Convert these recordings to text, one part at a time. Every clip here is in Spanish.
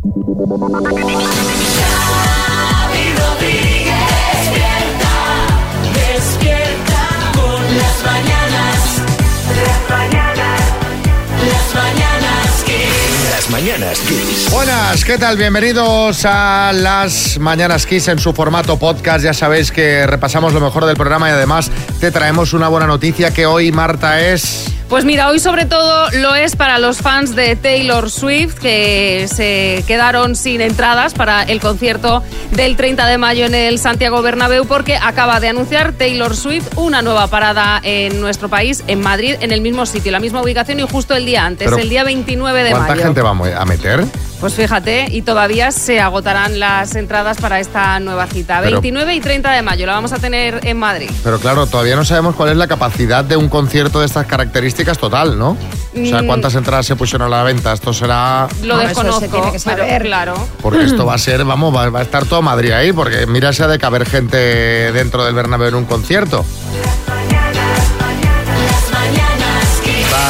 Despierta, despierta las mañanas, las mañanas, las mañanas. Buenas, ¿qué tal? Bienvenidos a las Mañanas Kiss en su formato podcast. Ya sabéis que repasamos lo mejor del programa y además te traemos una buena noticia que hoy Marta es... Pues mira, hoy sobre todo lo es para los fans de Taylor Swift que se quedaron sin entradas para el concierto del 30 de mayo en el Santiago Bernabéu porque acaba de anunciar Taylor Swift una nueva parada en nuestro país, en Madrid, en el mismo sitio, la misma ubicación y justo el día antes, Pero, el día 29 de ¿Cuánta mayo. gente vamos a meter? Pues fíjate, y todavía se agotarán las entradas para esta nueva cita. Pero- 29 y 30 de mayo la vamos a tener en Madrid. Pero claro, todavía no sabemos cuál es la capacidad de un concierto de estas características total, ¿no? O sea, Mm. ¿cuántas entradas se pusieron a la venta? Esto será... Lo No, eso desconozco, se tiene que pero saber. claro. Porque esto va a ser, vamos, va, va a estar todo Madrid ahí, porque mira si ha de caber gente dentro del Bernabéu en un concierto.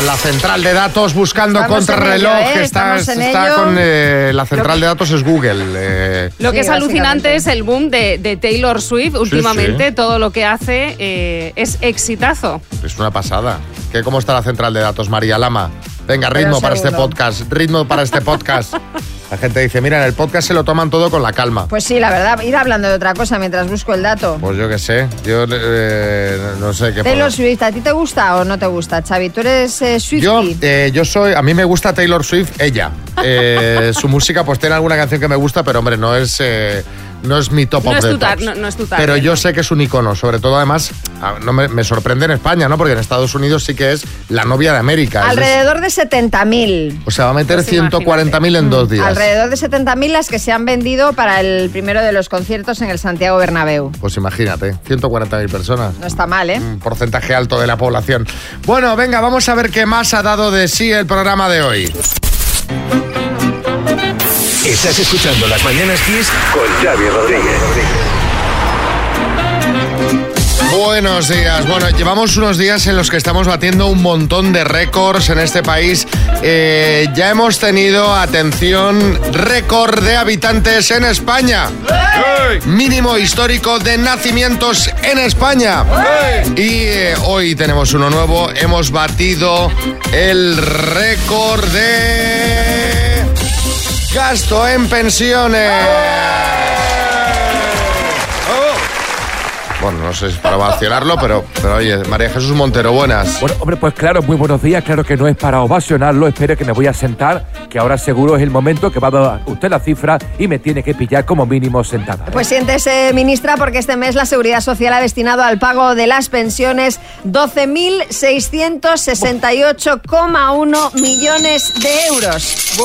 La central de datos buscando en contrarreloj, ello, ¿eh? que está, Estamos en está ello. con... eh, la central de datos es Google. eh. Lo que Sí, es alucinante es el boom de, de Taylor Swift. Últimamente sí. todo lo que hace eh, es exitazo. Es una pasada. ¿Qué, ¿Cómo está la central de datos, María Lama? Venga, Pero ritmo para este podcast, ritmo para este podcast. La gente dice, mira, en el podcast se lo toman todo con la calma. Pues sí, la verdad, ir hablando de otra cosa mientras busco el dato. Pues yo qué sé, yo eh, no sé qué... Taylor Swift, ¿a ti te gusta o no te gusta, Xavi? ¿Tú eres eh, Yo, Swiftie? eh, yo soy, a mí me gusta Taylor Swift, ella. Eh, su música, pues tiene alguna canción que me gusta, pero hombre, no es, no es mi top No of es the tu tops. no- no es tu target, Pero yo sé que es un icono, sobre todo además, no me, me sorprende en España, ¿no? Porque en Estados Unidos sí que es la novia de América. Es- Alrededor de 70.000. o sea, va a meter Pues 140.000 en dos días. Alrededor de 70.000 las que se han vendido para el primero de los conciertos en el Santiago Bernabéu. Pues imagínate, 140.000 personas. No está mal, ¿eh? Un porcentaje alto de la población. Bueno, venga, vamos a ver qué más ha dado de sí el programa de hoy. Estás escuchando Las mañanas Kiss con Xavi Rodríguez. Buenos días. Bueno, llevamos unos días en los que estamos batiendo un montón de récords en este país. Eh, ya hemos tenido, atención, récord de habitantes en España. Mínimo histórico de nacimientos en España. Y eh, hoy tenemos uno nuevo. Hemos batido el récord de gasto en pensiones. Bueno, no sé si para ovacionarlo, pero, pero oye, María Jesús Montero, buenas. Bueno, hombre, pues claro, muy buenos días. Claro que no es para ovacionarlo. Espere que me voy a sentar, que ahora seguro es el momento que va a dar usted la cifra y me tiene que pillar como mínimo sentada. Pues siéntese, ministra, porque este mes la Seguridad Social ha destinado al pago de las pensiones 12.668,1 millones de euros.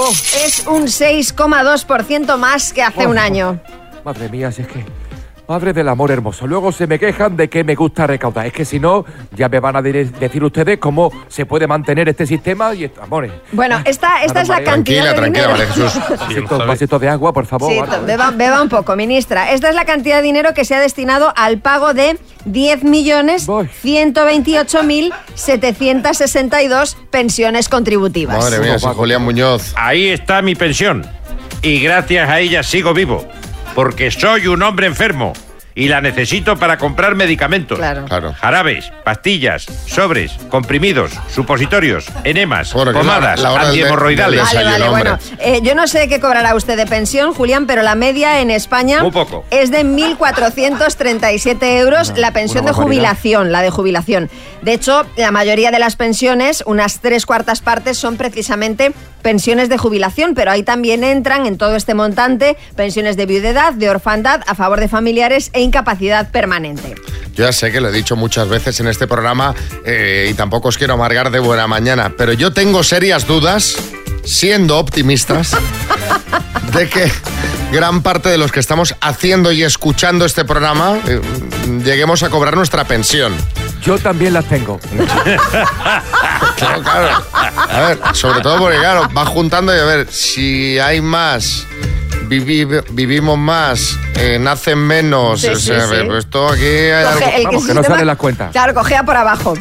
Es un 6,2% más que hace un año. Madre mía, si es que. Madre del amor hermoso. Luego se me quejan de que me gusta recaudar. Es que si no, ya me van a decir ustedes cómo se puede mantener este sistema y amores. Bueno, esta, esta es la María. cantidad Tranquila, de tranquila, dinero. María Jesús. Vasito, un vasito de agua, por favor. Sí, beba, beba un poco, ministra. Esta es la cantidad de dinero que se ha destinado al pago de 10.128.762 pensiones contributivas. Madre mía, Julián Muñoz. Ahí está mi pensión. Y gracias a ella sigo vivo. Porque soy un hombre enfermo. Y la necesito para comprar medicamentos. Claro. Claro. Jarabes, pastillas, sobres, comprimidos, supositorios, enemas, Bueno, la- pomadas, la de- antihemorroidales. Vale, bueno. Eh, yo no sé qué cobrará usted de pensión, Julián, pero la media en España Muy poco. es de 1.437 euros la pensión de jubilación, la de jubilación. De hecho, la mayoría de las pensiones, unas tres cuartas partes, son precisamente pensiones de jubilación, pero ahí también entran en todo este montante pensiones de viudedad, de orfandad, a favor de familiares e incapacidad permanente. Yo ya sé que lo he dicho muchas veces en este programa eh, y tampoco os quiero amargar de buena mañana, pero yo tengo serias dudas, siendo optimistas, de que gran parte de los que estamos haciendo y escuchando este programa eh, lleguemos a cobrar nuestra pensión. Yo también las tengo. Claro, claro. A ver, sobre todo porque, claro, va juntando y a ver, si hay más, vivi- vivimos más, eh, nacen menos, Sí, o sea, sí, sí. esto aquí hay Coge algo- el vamos, que no sistema- salen las cuentas. Claro, cogea por abajo.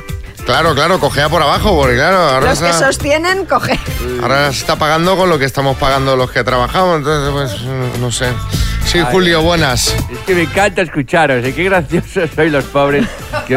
Claro, claro, cogea por abajo, porque claro, ahora, Los que está, sostienen, coge. ahora se está pagando con lo que estamos pagando los que trabajamos, entonces, pues, mm, no sé. Sí, Julio, buenas. Es que me encanta escucharos, ¿eh? qué graciosos sois los pobres que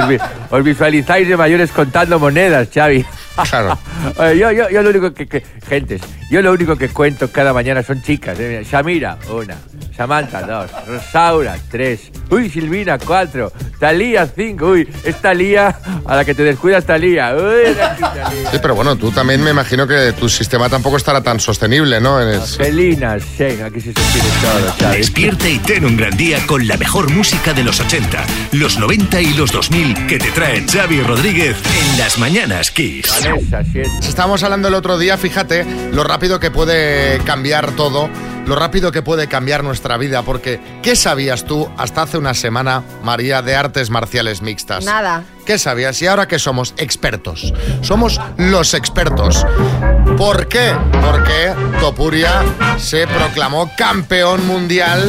os visualizáis de mayores contando monedas, Xavi. Claro. Oye, yo, yo, yo lo único que, que- Gentes, yo lo único que cuento cada mañana son chicas. ¿eh? Mira, Shamira, una. Samantha, dos. Rosaura, tres. Uy, Silvina, cuatro. Talía, cinco. Uy, es Talía a la que te descuidas, Talía. Uy, Talía. Sí, pero bueno, tú también me imagino que tu sistema tampoco estará tan sostenible, ¿no? Es- Angelina, Shen, aquí se sostiene todo, Xavi. Despierta y ten un gran día con la mejor música de los 80, los 90 y los 2000 que te traen Xavi Rodríguez en las mañanas Kiss. Siete. Estábamos hablando el otro día, fíjate lo rápido que puede cambiar todo, lo rápido que puede cambiar nuestra vida, porque ¿qué sabías tú hasta hace una semana, María, de artes marciales mixtas? Nada. ¿Qué sabías? Y ahora que somos expertos. Somos los expertos. ¿Por qué? Porque Topuria se proclamó campeón mundial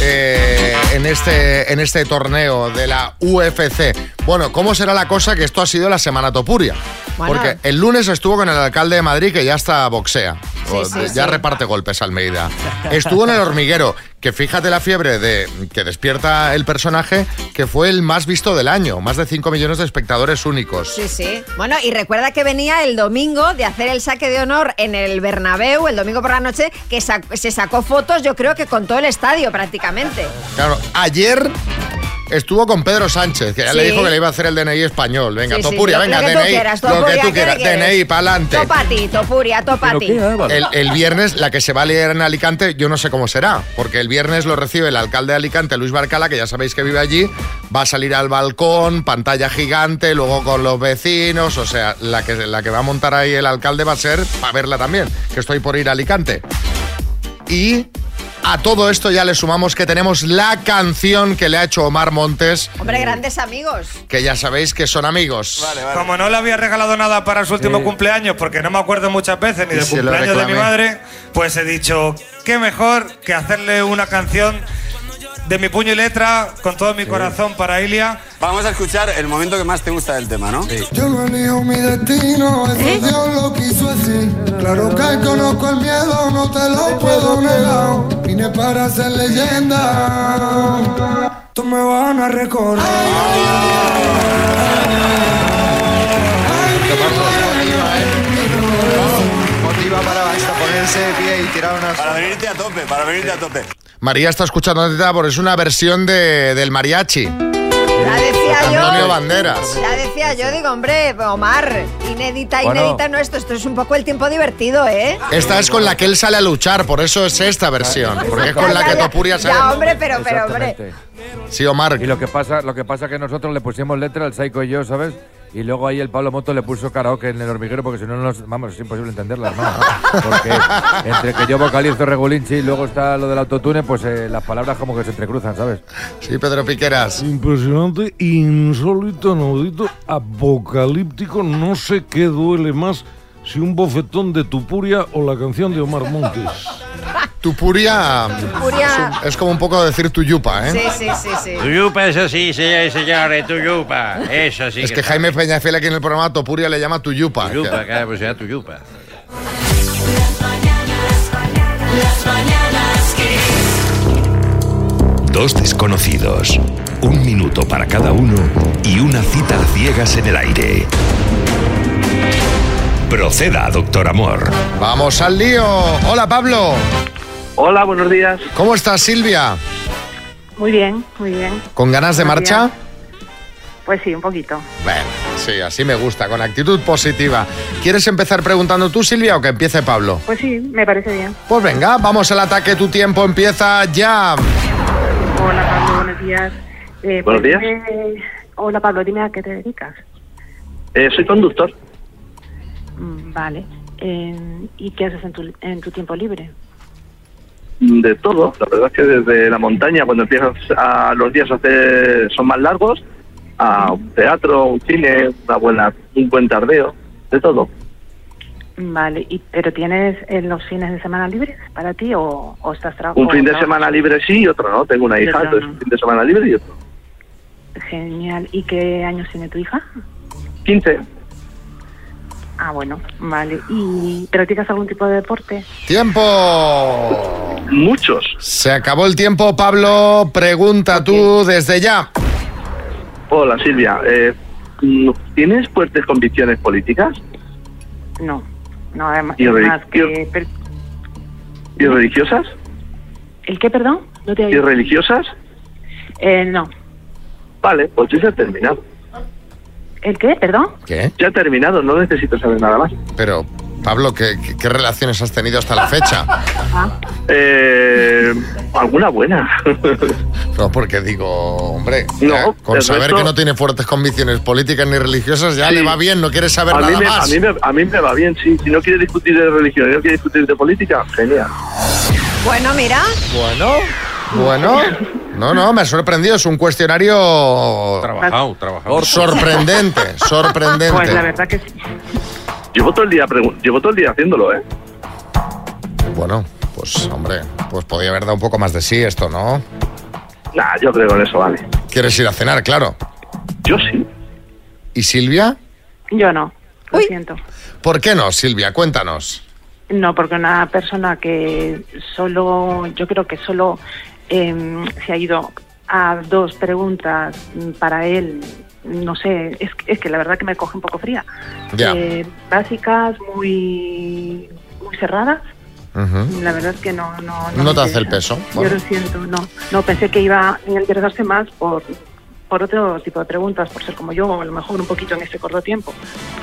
eh, en, este, en este torneo de la UFC. Bueno, ¿cómo será la cosa que esto ha sido la semana Topuria? Bueno. Porque el lunes estuvo con el alcalde de Madrid que ya está boxea. Sí, O sí, de- ya sí. reparte golpes Almeida. Estuvo en el hormiguero, que fíjate la fiebre de que despierta el personaje, que fue el más visto del año. Más de 5 millones de espectadores únicos. Sí, sí. Bueno, y recuerda que venía el domingo de hacer el saque de honor en el Bernabéu, el domingo por la noche, que se sacó fotos, yo creo que con todo el estadio prácticamente. Claro, ayer estuvo con Pedro Sánchez, que ya le dijo que le iba a hacer el DNI español. Venga, Sí, sí, Topuria, lo- venga, lo que DNI. quieras, lo que Topuria, tú ¿qué quieras. DNI, para adelante. Topa a ti, Topuria, topa a ¿Pero ti. qué, Álvaro? El, el viernes, la que se va a liar en Alicante, yo no sé cómo será, porque el viernes lo recibe el alcalde de Alicante, Luis Barcala, que ya sabéis que vive allí, va a salir al balcón, pantalla gigante, luego con los vecinos, o sea, la que, la que va a montar ahí el alcalde va a ser para verla también, que estoy por ir a Alicante. Y a todo esto ya le sumamos que tenemos la canción que le ha hecho Omar Montes, Hombre, grandes amigos. que ya sabéis que son amigos. Como no le había regalado nada para su último cumpleaños, porque no me acuerdo muchas veces ni del cumpleaños de mi madre, pues he dicho, qué mejor que hacerle una canción de mi puño y letra, con todo mi corazón para Ilia. Vamos a escuchar el momento que más te gusta del tema, ¿no? Yo no elijo mi destino, eso Dios lo quiso así. Claro que conozco el miedo, no te lo puedo negar. Vine para ser leyenda. Tú me van a recordar. Motiva para ponerse de pie y tirar unas... Para venirte a tope, para venirte a tope. María está escuchando atenta porque es una versión de, del mariachi. Ya decía yo. Antonio Banderas. Ya decía yo, digo, hombre, Omar, inédita, Bueno. inédita no esto, esto es un poco el tiempo divertido, ¿eh? Esta es con la que él sale a luchar, por eso es esta versión. Porque es con Ya, la ya, que ya. Topuria Ya, sale. hombre, pero, pero, hombre. Sí, Omar. Y lo que pasa, lo que pasa que nosotros le pusimos letra al Psycho y yo, ¿sabes? Y luego ahí el Pablo Moto le puso karaoke en el hormiguero porque si no, nos, vamos, es imposible entenderla, hermano. Porque entre que yo vocalizo regulinchi y luego está lo del autotune, pues eh, las palabras como que se entrecruzan, ¿sabes? Sí, Pedro Piqueras. Impresionante, insólito, inaudito, apocalíptico. No sé qué duele más, si un bofetón de Tupuria o la canción de Omar Montes. Tupuria Tupuria. es, un- es como un poco decir tu yupa, ¿eh? Sí, sí, sí, sí. Tuyupa, eso sí, señores y señores, tuyupa. Eso sí. Es que Jaime Peñafiel aquí en el programa Topuria le llama tu yupa. Tuyupa, claro, pues sea tuyupa. Las mañanas Kiss. Dos desconocidos, un minuto para cada uno y una cita a ciegas en el aire. Proceda, doctor Amor. Vamos al lío. Hola, Pablo. Hola, buenos días. ¿Cómo estás, Silvia? Muy bien, muy bien. ¿Con ganas de Buenos marcha? días. Pues sí, un poquito. Bueno, sí, así me gusta, con actitud positiva. ¿Quieres empezar preguntando tú, Silvia, o que empiece Pablo? Pues sí, me parece bien. Pues venga, vamos al ataque, tu tiempo empieza ya. Hola, Pablo, buenos días. Eh, Buenos días. dime- hola, Pablo, dime a qué te dedicas. Eh, soy conductor. Mm, Vale. Eh, ¿Y qué haces en tu, en tu tiempo libre? De todo. La verdad es que desde la montaña, cuando empiezas a los días hacer, son más largos, a un teatro, un cine, una buena, un buen tardeo, de todo. Vale. ¿Y, ¿Pero tienes eh, los fines de semana libres para ti o, o estás trabajando? Un fin de semana libre sí y otro no. Tengo una hija, entonces no. un fin de semana libre y otro. Genial. ¿Y qué años tiene tu hija? 15. Ah, bueno, vale. ¿Y practicas algún tipo de deporte? ¡Tiempo! Muchos. Se acabó el tiempo, Pablo. Pregunta tú desde ya. Hola, Silvia. Eh, ¿Tienes fuertes convicciones políticas No, no, además, ¿Y además que... y religiosas? ¿El qué, perdón? No te ¿Y religiosas? Eh, no. Vale, pues ya ha terminado. ¿El qué, perdón? ¿Qué? Ya ha terminado, no necesito saber nada más. Pero, Pablo, ¿qué, qué- qué relaciones has tenido hasta la fecha? Eh, alguna buena. No, porque digo, hombre, No, ya, con saber resto- que no tiene fuertes convicciones políticas ni religiosas, ya Sí. le va bien, no quiere saber a, mí nada me, más. a, mí me, a mí me va bien, sí. Si no quiere discutir de religión y no quiere discutir de política, genial. Bueno, mira. Bueno, bueno. No, no, me ha sorprendido. Es un cuestionario Trabajado, trabajado. sorprendente, sorprendente. Pues la verdad que sí. Llevo todo el día, llevo todo el día haciéndolo, ¿eh? Bueno, pues hombre, pues podía haber dado un poco más de sí esto, ¿no? Nah, yo creo que con eso vale. ¿Quieres ir a cenar? Claro. Yo sí. ¿Y Silvia? Yo no, lo siento. ¿Por qué no, Silvia? Cuéntanos. No, porque una persona que solo, yo creo que solo em, se ha ido a dos preguntas para él, no sé, es, es que la verdad que me coge un poco fría. Eh, básicas, muy, muy cerradas. La verdad es que no... No, No te hace el peso. Yo Bueno. lo siento, no. No, pensé que iba a interesarse más por, por otro tipo de preguntas, por ser como yo, o a lo mejor un poquito en este corto tiempo.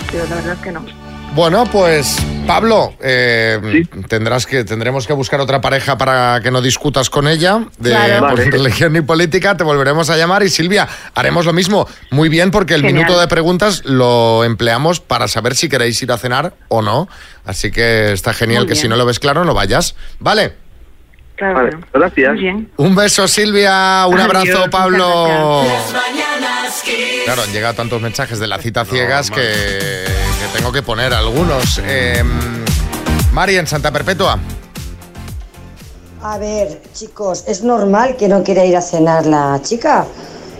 Pero la verdad es que no. Bueno, pues Pablo, eh, tendrás que tendremos que buscar otra pareja para que no discutas con ella de Claro. por Vale. religión ni política. Te volveremos a llamar y Silvia haremos lo mismo. Muy bien, porque el Genial. minuto de preguntas lo empleamos para saber si queréis ir a cenar o no. Así que está genial Muy que bien. si no lo ves claro no vayas. Vale. Claro, Vale, gracias. Bien. Un beso, Silvia. Un Adiós, abrazo, Pablo. Claro, han llegado tantos mensajes de la cita ciegas que, que tengo que poner algunos. Eh, Mari, en Santa Perpetua. A ver, chicos, ¿es normal que no quiera ir a cenar la chica?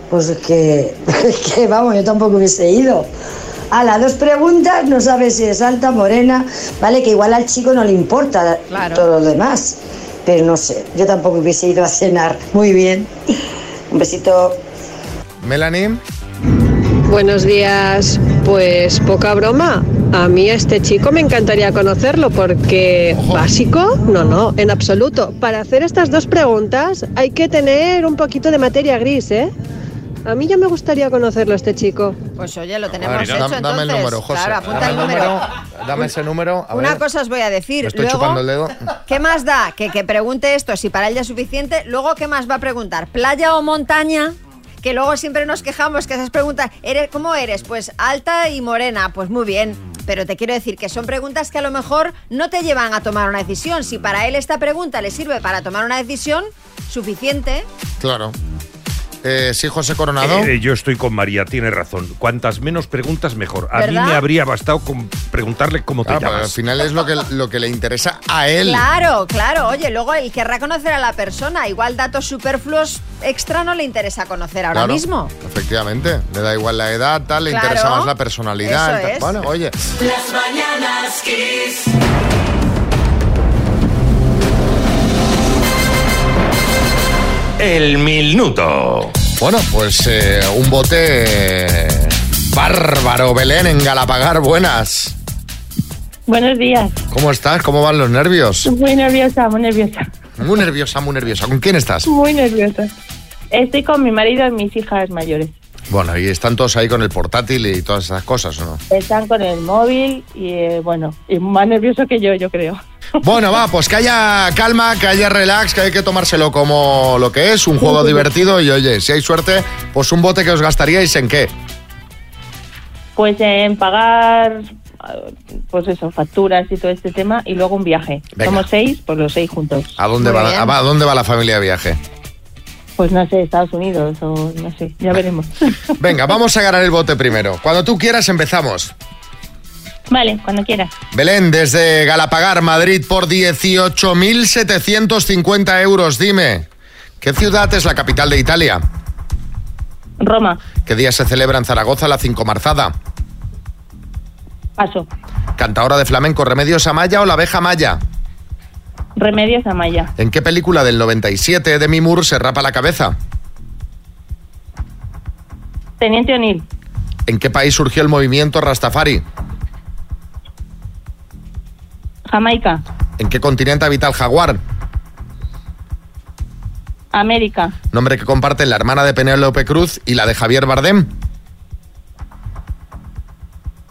Pues es que, es que vamos, yo tampoco hubiese ido. A las dos preguntas, no sabe si es alta, morena, vale, que igual al chico no le importa todo lo demás. Pero no sé, yo tampoco hubiese ido a cenar. Muy bien. Un besito. Melanie. Buenos días. Pues poca broma. A mí a este chico me encantaría conocerlo porque básico, no, no, en absoluto. Para hacer estas dos preguntas hay que tener un poquito de materia gris, ¿eh? A mí ya me gustaría conocerlo este chico. Pues oye, lo tenemos ver, hecho dame, entonces. dame el número, José. Claro, apunta dame el número. Dame ese número. A Una ver. cosa os voy a decir. Me estoy Luego, chupando el dedo. ¿Qué más da? Que, que pregunte esto, si para él ya es suficiente. Luego, ¿qué más va a preguntar? ¿Playa o montaña? Que luego siempre nos quejamos que esas preguntas, ¿eres, ¿cómo eres? Pues alta y morena, pues muy bien. Pero te quiero decir que son preguntas que a lo mejor no te llevan a tomar una decisión. Si para él esta pregunta le sirve para tomar una decisión, suficiente. Claro. Eh, sí, José Coronado. Eh, yo estoy con María, tiene razón. Cuantas menos preguntas, mejor. A ¿Verdad? mí me habría bastado con preguntarle cómo te pero al llamas. final es lo que, lo que le interesa a él. Claro, claro. Oye, luego él querrá conocer a la persona. Igual datos superfluos extra no le interesa conocer ahora Claro, mismo. Efectivamente. Le da igual la edad, tal, le Claro. interesa más la personalidad. Eso es. Bueno, oye. Las mañanas Kiss. El minuto. Bueno, pues eh, un bote bárbaro, Belén, en Galapagar. Buenas. Buenos días. ¿Cómo estás? ¿Cómo van los nervios? Muy nerviosa, muy nerviosa. Muy nerviosa, muy nerviosa. ¿Con quién estás? Muy nerviosa. Estoy con mi marido y mis hijas mayores. Bueno, y están todos ahí con el portátil y todas esas cosas, ¿o no? Están con el móvil y, eh, bueno, y más nervioso que yo, yo creo. Bueno, va, pues que haya calma, que haya relax, que hay que tomárselo como lo que es, un juego divertido y oye, si hay suerte, pues un bote que os gastaríais en qué. Pues en pagar, pues eso, facturas y todo este tema y luego un viaje. Venga. Somos seis, pues los seis juntos. ¿A dónde, va, bien. a- a dónde va la familia de viaje? Pues no sé, Estados Unidos o no sé, ya veremos. Venga, vamos a ganar el bote primero. Cuando tú quieras empezamos. Vale, cuando quieras. Belén, desde Galapagar, Madrid, por 18.750 euros. Dime, ¿qué ciudad es la capital de Italia? Roma, ¿Qué día se celebra en Zaragoza la cinco marzada? paso. Cantadora de flamenco, Remedios Amaya o la abeja Maya. Remedios Amaya. ¿En qué película del 97 Demi Moore se rapa la cabeza? Teniente O'Neill. ¿En qué país surgió el movimiento Rastafari? Jamaica. ¿En qué continente habita el jaguar? América. Nombre que comparten la hermana de Penélope Cruz y la de Javier Bardem.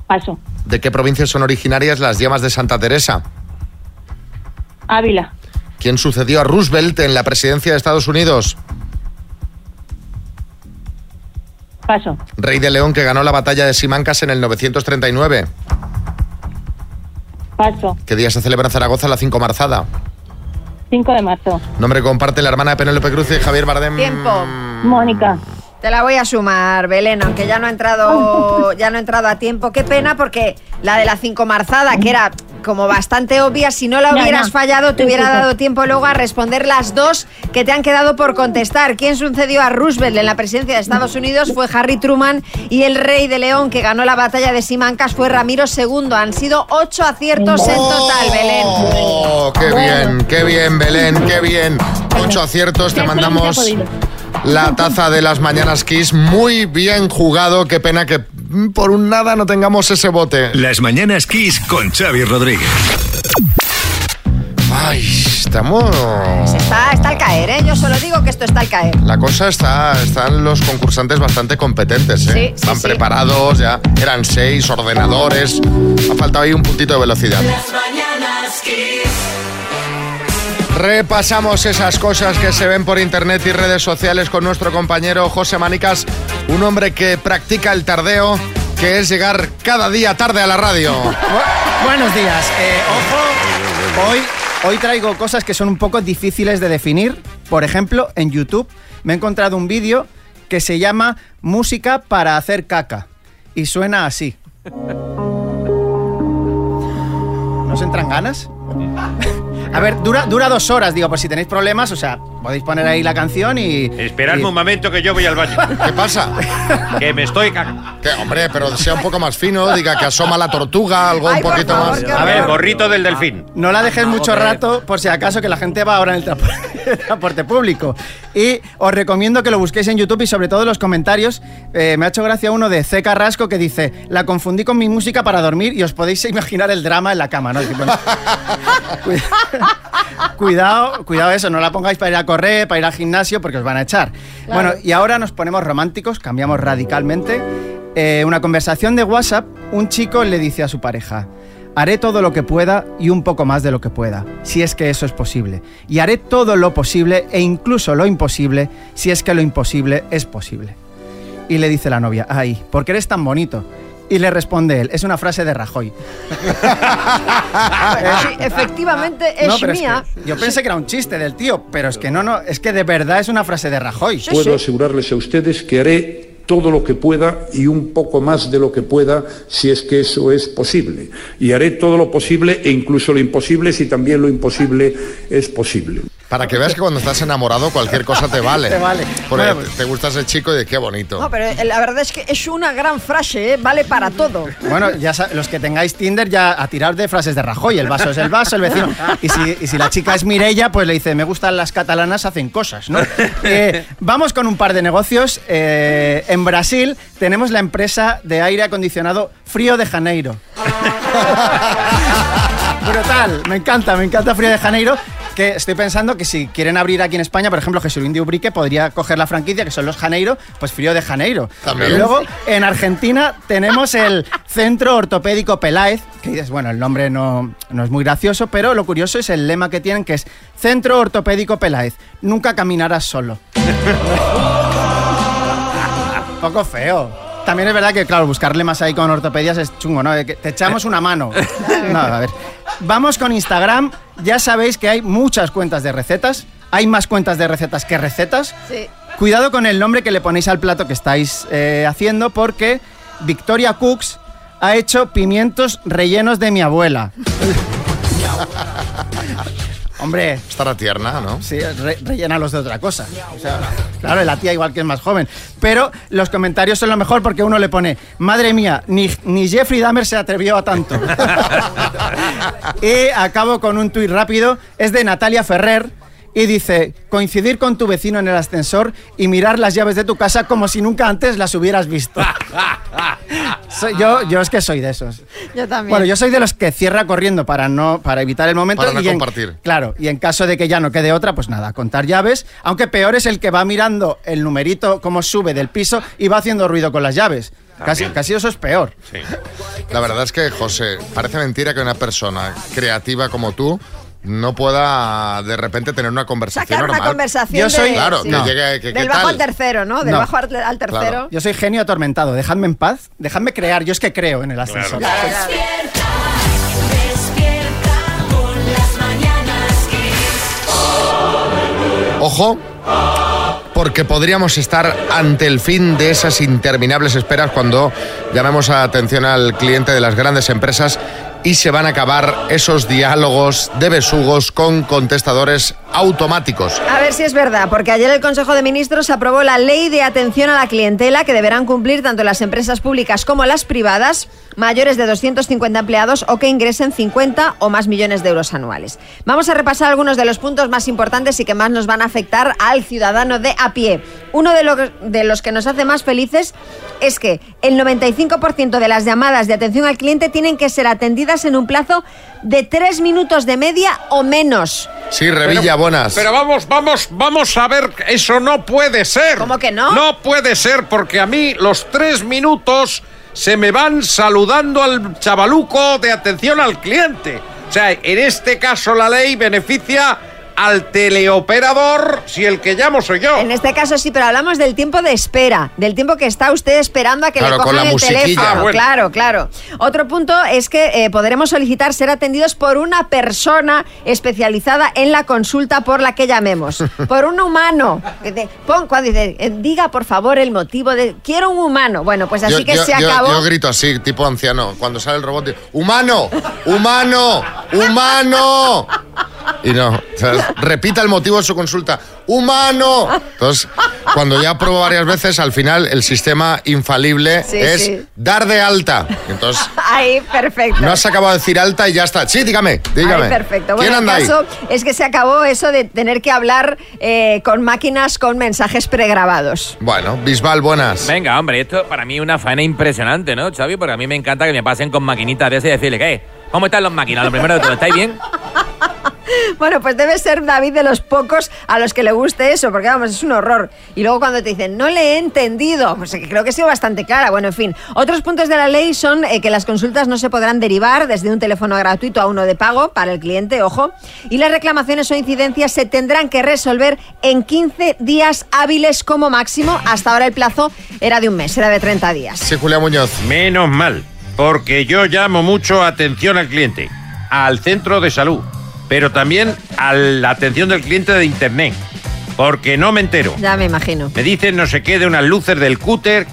Paso. ¿De qué provincias son originarias las llamas de Santa Teresa? Ávila. ¿Quién sucedió a Roosevelt en la presidencia de Estados Unidos? Paso. Rey de León que ganó la batalla de Simancas en el 939. ¿Qué día se celebra en Zaragoza la cinco marzada? 5 de marzo. Nombre que comparte la hermana de Penélope Cruz y Javier Bardem. Tiempo. Mónica. Te la voy a sumar, Belén, aunque ya no ha entrado, ya no ha entrado a tiempo. Qué pena porque la de la cinco marzada, que era como bastante obvia, si no la hubieras fallado, te hubiera dado tiempo luego a responder las dos que te han quedado por contestar. ¿Quién sucedió a Roosevelt en la presidencia de Estados Unidos? Fue Harry Truman y el rey de León que ganó la batalla de Simancas fue Ramiro II. Han sido ocho aciertos en total, Belén. Oh, qué bien, qué bien, Belén, qué bien. Ocho aciertos, te mandamos la taza de las mañanas Kiss. Muy bien jugado, qué pena que por un nada no tengamos ese bote. Las mañanas Kiss con Xavi Rodríguez. Ay, estamos... Está, está al caer, ¿eh? Yo solo digo que esto está al caer. La cosa está, están los concursantes bastante competentes, ¿eh? Sí, sí, sí. preparados, ya eran seis ordenadores. Ha faltado ahí un puntito de velocidad. Las mañanas Kiss. Repasamos esas cosas que se ven por internet y redes sociales con nuestro compañero José Manicas, un hombre que practica el tardeo, que es llegar cada día tarde a la radio. Bu- Buenos días. Eh, ojo, hoy, hoy traigo cosas que son un poco difíciles de definir. Por ejemplo, en YouTube me he encontrado un vídeo que se llama Música para hacer caca. Y suena así. ¿Nos entran ganas? A ver, dura, dura dos horas, digo, por si tenéis problemas, o sea, podéis poner ahí la canción y... Esperadme y- un momento que yo voy al baño. ¿Qué pasa? que me estoy cagando. Que, hombre, pero sea un poco más fino, diga que asoma la tortuga, algo Ay, un poquito favor, más. A ver, gorrito del delfín. No la dejes mucho Joder. rato por si acaso que la gente va ahora en el trapo- el transporte público. Y os recomiendo que lo busquéis en YouTube y sobre todo en los comentarios. eh, me ha hecho gracia uno de C. Carrasco que dice, la confundí con mi música para dormir y os podéis imaginar el drama en la cama, ¿no? Bueno, cuidado, cuidado eso, no la pongáis para ir a correr, para ir al gimnasio porque os van a echar. Bueno, y ahora nos ponemos románticos, cambiamos radicalmente. Eh, una conversación de WhatsApp, un chico le dice a su pareja, haré todo lo que pueda y un poco más de lo que pueda, si es que eso es posible. Y haré todo lo posible e incluso lo imposible, si es que lo imposible es posible. Y le dice la novia, ay, ¿por qué eres tan bonito? Y le responde él, es una frase de Rajoy. Sí, efectivamente es No, pero es mía. que yo pensé que era un chiste del tío, pero es que no, no, es que de verdad es una frase de Rajoy. Puedo asegurarles a ustedes que haré todo lo que pueda y un poco más de lo que pueda si es que eso es posible. Y haré todo lo posible e incluso lo imposible si también lo imposible es posible. Para que veas que cuando estás enamorado cualquier cosa te vale. Te vale. Porque Bueno, te gusta ese chico y qué bonito. No, pero eh, la verdad es que es una gran frase, ¿eh? vale para todo. Bueno, ya los que tengáis Tinder ya a tirar de frases de Rajoy. El vaso es el vaso, el vecino. Y si, y si la chica es Mirella, pues le dice, me gustan las catalanas, hacen cosas, ¿no? Eh, vamos con un par de negocios. Eh, en Brasil tenemos la empresa de aire acondicionado Frío de Janeiro. Brutal, me encanta, me encanta Frío de Janeiro. Que estoy pensando que si quieren abrir aquí en España, por ejemplo, Jesulín de Ubrique podría coger la franquicia, que son los Janeiro, pues Frío de Janeiro. También. Y luego, en Argentina tenemos el Centro Ortopédico Peláez, que dices, bueno, el nombre no, no es muy gracioso, pero lo curioso es el lema que tienen, que es Centro Ortopédico Peláez, nunca caminarás solo. Poco feo. También es verdad que, claro, buscar lemas ahí con ortopedias es chungo, ¿no? Te echamos una mano. No, a ver. Vamos con Instagram. Ya sabéis que hay muchas cuentas de recetas. Hay más cuentas de recetas que recetas. Sí. Cuidado con el nombre que le ponéis al plato que estáis eh, haciendo porque Victoria Cooks ha hecho pimientos rellenos de mi abuela. Hombre. Estará tierna, ¿no? Sí, re- rellénalos de otra cosa. O sea, claro, la tía igual que es más joven. Pero los comentarios son lo mejor porque uno le pone, madre mía, ni, ni Jeffrey Dahmer se atrevió a tanto. y acabo con un tuit rápido, es de Natalia Ferrer. Y dice, coincidir con tu vecino en el ascensor y mirar las llaves de tu casa como si nunca antes las hubieras visto. Yo, yo es que soy de esos. Yo también. Bueno, yo soy de los que cierra corriendo para no para evitar el momento Para no y en- compartir. claro, y en caso de que ya no quede otra, pues nada, contar llaves, aunque peor es el que va mirando el numerito cómo sube del piso y va haciendo ruido con las llaves. Casi, casi eso es peor. La verdad es que, José, parece mentira que una persona creativa como tú no pueda de repente tener una conversación Sacar una normal. conversación Yo soy- de- Claro, sí. que No. llegue... Que, Del ¿qué bajo tal? al tercero, ¿no? Del No. bajo al, al tercero. Yo soy genio atormentado, dejadme en paz, dejadme crear, yo es que creo en el ascensor. Despierta, despierta con las mañanas Kiss. Ojo, porque podríamos estar ante el fin de esas interminables esperas cuando llamemos a atención al cliente de las grandes empresas y se van a acabar esos diálogos de besugos con contestadores automáticos. A ver si es verdad, porque ayer el Consejo de Ministros aprobó la ley de atención a la clientela que deberán cumplir tanto las empresas públicas como las privadas mayores de 250 empleados o que ingresen 50 o más millones de euros anuales. Vamos a repasar algunos de los puntos más importantes y que más nos van a afectar al ciudadano de a pie. Uno de, de los que nos hace más felices es que el 95% de las llamadas de atención al cliente tienen que ser atendidas en un plazo de tres minutos de media o menos. Sí, Revilla, buenas. Pero vamos, vamos, vamos a ver, eso no puede ser. ¿Cómo que no? No puede ser porque a mí los tres minutos se me van saludando al chavaluco de atención al cliente. O sea, en este caso la ley beneficia al teleoperador si el que llamo soy yo. En este caso sí, pero hablamos del tiempo de espera, del tiempo que está usted esperando a que Claro, le con cojan la el musiquilla. teléfono. Ah, bueno. Claro, claro. Otro punto es que eh, podremos solicitar ser atendidos por una persona especializada en la consulta por la que llamemos, por un humano. Pon- cuando dice, eh, diga por favor el motivo de quiero un humano. Bueno, pues así Yo- que yo- se yo- acabó. Yo grito así, tipo anciano, cuando sale el robot, digo, ¡humano! ¡Humano! ¡Humano! Y no, o sea, repita el motivo de su consulta. ¡Humano! Entonces, cuando ya pruebo varias veces, al final el sistema infalible Sí, es sí. dar de alta. Entonces, Ahí, perfecto. no has acabado de decir alta y ya está. Sí, dígame, dígame. Ay, perfecto. ¿Quién Bueno, anda el ahí? caso es que se acabó eso de tener que hablar eh, con máquinas con mensajes pregrabados. Bueno, Bisbal, buenas. Venga, hombre, esto para mí es una faena impresionante, ¿no, Xavi? Porque a mí me encanta que me pasen con maquinitas de esas y decirle, ¿qué? ¿Cómo están los máquinas? Lo primero de todo, ¿estáis bien? Bueno, pues debe ser David de los pocos a los que le guste eso, porque vamos, es un horror. Y luego cuando te dicen, no le he entendido, pues que creo que ha sido bastante clara. Bueno, en fin. Otros puntos de la ley son eh, que las consultas no se podrán derivar desde un teléfono gratuito a uno de pago para el cliente, ojo. Y las reclamaciones o incidencias se tendrán que resolver en 15 días hábiles como máximo. Hasta ahora el plazo era de un mes, era de 30 días. Sí, Julián Muñoz. Menos mal, porque yo llamo mucho atención al cliente, al centro de salud, pero también a la atención del cliente de internet, porque no me entero. Ya me imagino. Me dicen no sé qué de unas luces del cúter,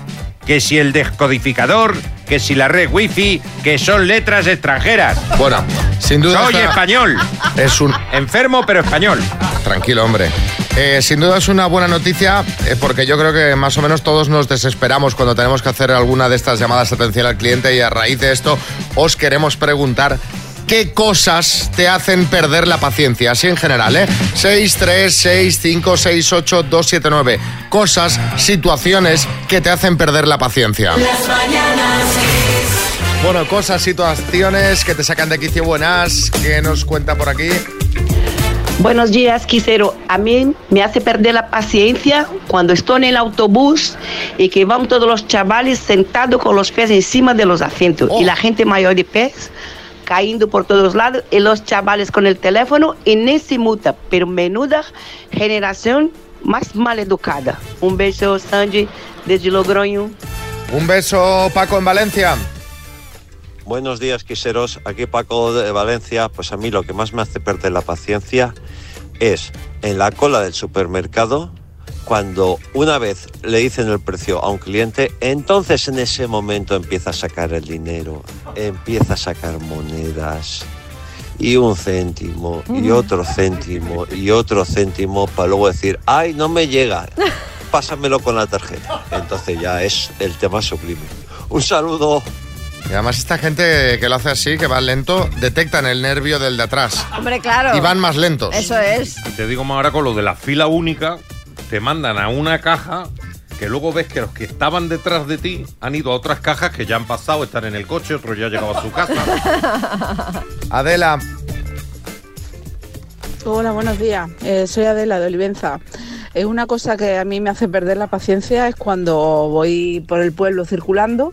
que si el descodificador, que si la red wifi, que son letras extranjeras. Bueno, sin duda. Soy español. Es un. Enfermo, pero español. Tranquilo, hombre. Eh, sin duda es una buena noticia eh, porque yo creo que más o menos todos nos desesperamos cuando tenemos que hacer alguna de estas llamadas de atención al cliente y a raíz de esto os queremos preguntar qué cosas te hacen perder la paciencia, así en general, ¿eh? 6, 3, 6, 5, 6, 8, 2, 7, 9. Cosas, situaciones que te hacen perder la paciencia. Las mañanas. Bueno, cosas, situaciones que te sacan de quicio buenas, que nos cuenta por aquí. Buenos días, Quisero. A mí me hace perder la paciencia cuando estoy en el autobús y que van todos los chavales sentados con los pies encima de los asientos y la gente mayor de pies cayendo por todos lados y los chavales con el teléfono y ni se multa. Pero menuda generación más mal educada. Un beso, Sandy, desde Logroño. Un beso, Paco, en Valencia. Buenos días, quiseros. Aquí Paco de Valencia. Pues a mí lo que más me hace perder la paciencia es en la cola del supermercado, cuando una vez le dicen el precio a un cliente, entonces en ese momento empieza a sacar el dinero, empieza a sacar monedas. y un céntimo y Mm. otro céntimo y otro céntimo para luego decir, ay, no me llega, pásamelo con la tarjeta. Entonces ya es el tema sublime. Un saludo. Y además esta gente que lo hace así, que va lento, detectan el nervio del de atrás. Hombre, claro. Y van más lentos. Eso es. Y te digo más ahora con lo de la fila única, te mandan a una caja que luego ves que los que estaban detrás de ti han ido a otras cajas que ya han pasado, están en el coche, otros ya han llegado a su casa. Adela. Hola, buenos días. Eh, soy Adela de Olivenza. Eh, una cosa que a mí me hace perder la paciencia es cuando voy por el pueblo circulando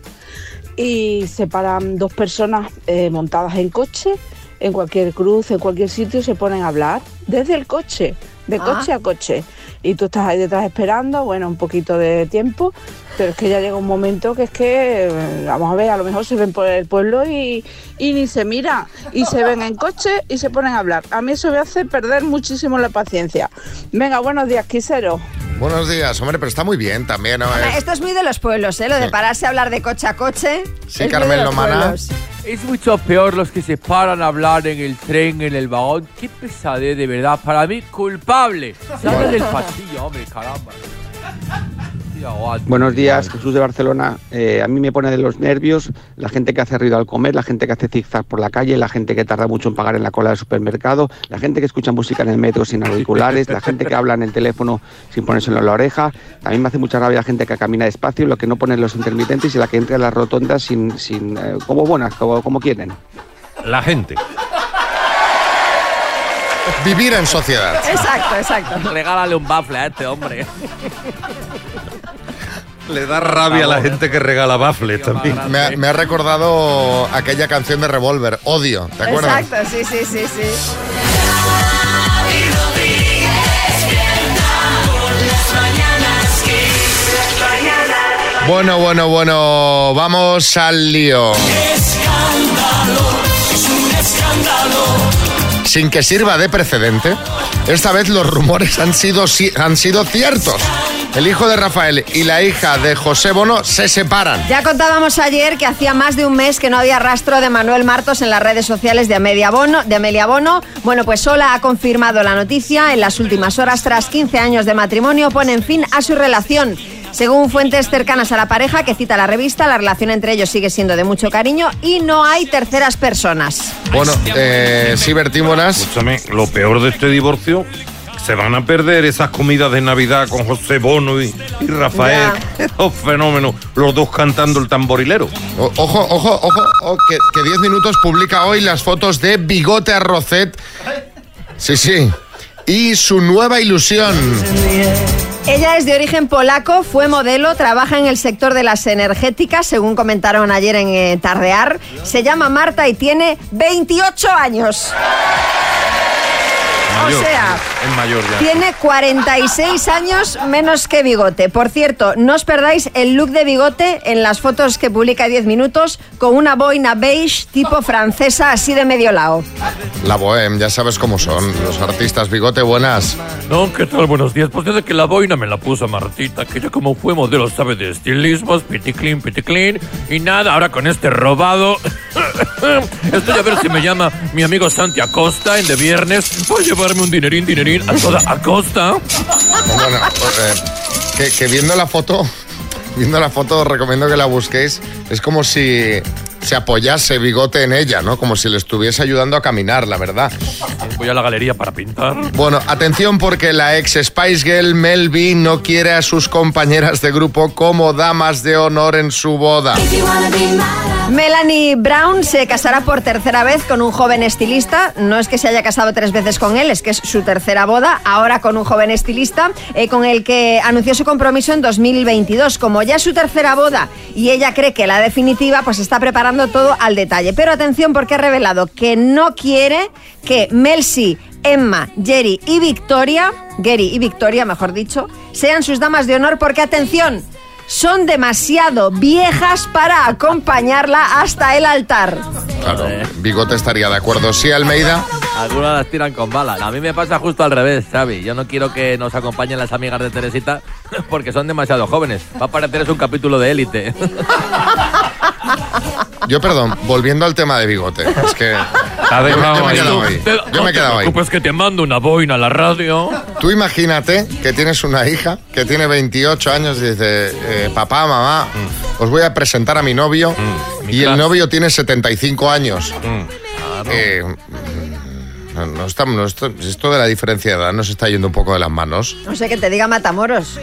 y se paran dos personas eh, montadas en coche, en cualquier cruz, en cualquier sitio, se ponen a hablar desde el coche, de Ah. coche a coche. Y tú estás ahí detrás esperando, bueno, un poquito de tiempo, pero es que ya llega un momento que es que, eh, vamos a ver, a lo mejor se ven por el pueblo y, y ni se mira, y se ven en coche y se ponen a hablar. A mí eso me hace perder muchísimo la paciencia. Venga, buenos días, Quisero. Buenos días, hombre, pero está muy bien también, ¿no? Es- Esto es muy de los pueblos, ¿eh? Lo de pararse a hablar de coche a coche. Sí, es Carmen Lomana. pueblos. Es mucho peor los que se paran a hablar en el tren, en el vagón. Qué pesadez, de verdad. Para mí, culpable. Sale del pasillo, hombre, caramba. Buenos días, Jesús de Barcelona. Eh, a mí me pone de los nervios la gente que hace ruido al comer, la gente que hace zigzag por la calle, la gente que tarda mucho en pagar en la cola del supermercado, la gente que escucha música en el metro sin auriculares, la gente que habla en el teléfono sin ponérselo en la oreja. También me hace mucha rabia la gente que camina despacio, lo que no ponen los intermitentes y la que entra en las rotondas sin, sin eh, como buenas, como, como quieren. La gente. Vivir en sociedad. Exacto, exacto. Regálale un bafle a este hombre. Le da rabia a la gente que regala bafles también. Me, ha- me ha recordado aquella canción de Revolver, Odio, ¿te acuerdas? Exacto, sí, sí, sí, sí. Bueno, bueno, bueno, vamos al lío. Escándalo, es un escándalo. Sin que sirva de precedente, esta vez los rumores han sido, si- han sido ciertos. El hijo de Rafael y la hija de José Bono se separan. Ya contábamos ayer que hacía más de un mes que no había rastro de Manuel Martos en las redes sociales de Amelia Bono. De Amelia Bono. Bueno, pues Sola ha confirmado la noticia. En las últimas horas, tras 15 años de matrimonio, ponen fin a su relación. Según fuentes cercanas a la pareja que cita la revista, la relación entre ellos sigue siendo de mucho cariño y no hay terceras personas. Bueno, eh, sí. Escúchame, lo peor de este divorcio, se van a perder esas comidas de Navidad con José Bono y, y Rafael. Esos fenómenos, los dos cantando el tamborilero. O- Ojo, ojo, ojo, ojo, que, que 10 minutos publica hoy las fotos de Bigote Arrocet. Sí, sí. Y su nueva ilusión. Ella es de origen polaco, fue modelo, trabaja en el sector de las energéticas, según comentaron ayer en eh, Tardear. Se llama Marta y tiene 28 años. Mayor, O sea, es mayor ya. Tiene 46 años menos que Bigote. Por cierto, no os perdáis el look de Bigote en las fotos que publica 10 minutos con una boina beige tipo francesa así de medio lado. La Bohem, ya sabes cómo son los artistas. Bigote, buenas. No, ¿qué tal? Buenos días. Pues desde que la boina me la puso Martita, que ya como fue modelo sabe de estilismos, piti clean, piti clean. Y nada, ahora con este robado. Estoy a ver si me llama mi amigo Santi Acosta en de viernes. Voy a un dinerín, dinerín a toda Acosta. Bueno, eh, que, que viendo la foto, viendo la foto, os recomiendo que la busquéis. Es como si se apoyase Bigote en ella, ¿no? Como si le estuviese ayudando a caminar, la verdad. Voy a la galería para pintar. Bueno, atención porque la ex Spice Girl Mel B no quiere a sus compañeras de grupo como damas de honor en su boda. Melanie Brown se casará por tercera vez con un joven estilista. No es que se haya casado tres veces con él, es que es su tercera boda, ahora con un joven estilista, eh, con el que anunció su compromiso en 2022. Como ya es su tercera boda y ella cree que la definitiva, pues está preparando todo al detalle. Pero atención porque ha revelado que no quiere que Melsi, Emma, Jerry y Victoria, Gary y Victoria, mejor dicho, sean sus damas de honor porque, atención, son demasiado viejas para acompañarla hasta el altar. Claro, Bigote estaría de acuerdo. Sí, Almeida. Algunas las tiran con balas. A mí me pasa justo al revés, Xavi. Yo no quiero que nos acompañen las amigas de Teresita porque son demasiado jóvenes. Va a parecer es un capítulo de élite. yo perdón, volviendo al tema de bigote. Es que. Ha yo, yo me he ahí. quedado ahí. Yo no me he quedado ahí. preocupes que te mando una boina a la radio. Tú imagínate que tienes una hija que tiene 28 años y dice, eh, papá, mamá, os voy a presentar a mi novio y el novio tiene 75 años. Eh, no, no está- no está- esto de la diferencia de edad nos está yendo un poco de las manos. No sé que te diga Matamoros.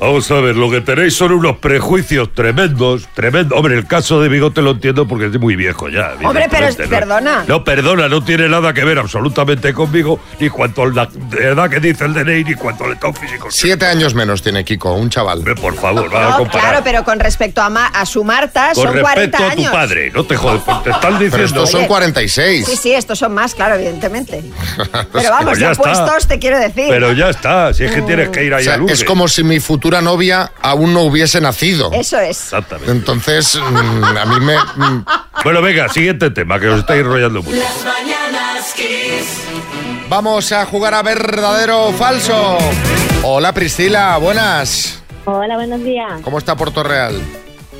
Vamos a ver, lo que tenéis son unos prejuicios tremendos, tremendos. Hombre, el caso de Bigote lo entiendo porque es muy viejo ya. Hombre, pero es- evidentemente, ¿no? perdona. No, perdona, no tiene nada que ver absolutamente conmigo, ni cuanto a la edad que dice el DNI, ni cuanto al estado físico. Siete años menos tiene Kiko, un chaval. Por favor, va a comparar. claro, pero con respecto a, Ma- a su Marta Con son 40 respeto a tu años. padre, no te jodes, pues te están diciendo. Pero estos son Oye. 46. Sí, sí, estos son más, claro, evidentemente. Pero Pues vamos, ya de está. puestos te quiero decir. Pero ya está, si es que tienes que ir O ahí sea, a Lourdes. es como si mi futura novia aún no hubiese nacido. Eso es. Exactamente. Entonces, mm, a mí me... mm, Bueno, venga, siguiente tema, que os estáis enrollando mucho. Las mañanas Kiss. Vamos a jugar a verdadero o falso. Hola Priscila, buenas. Hola, buenos días. ¿Cómo está Puerto Real?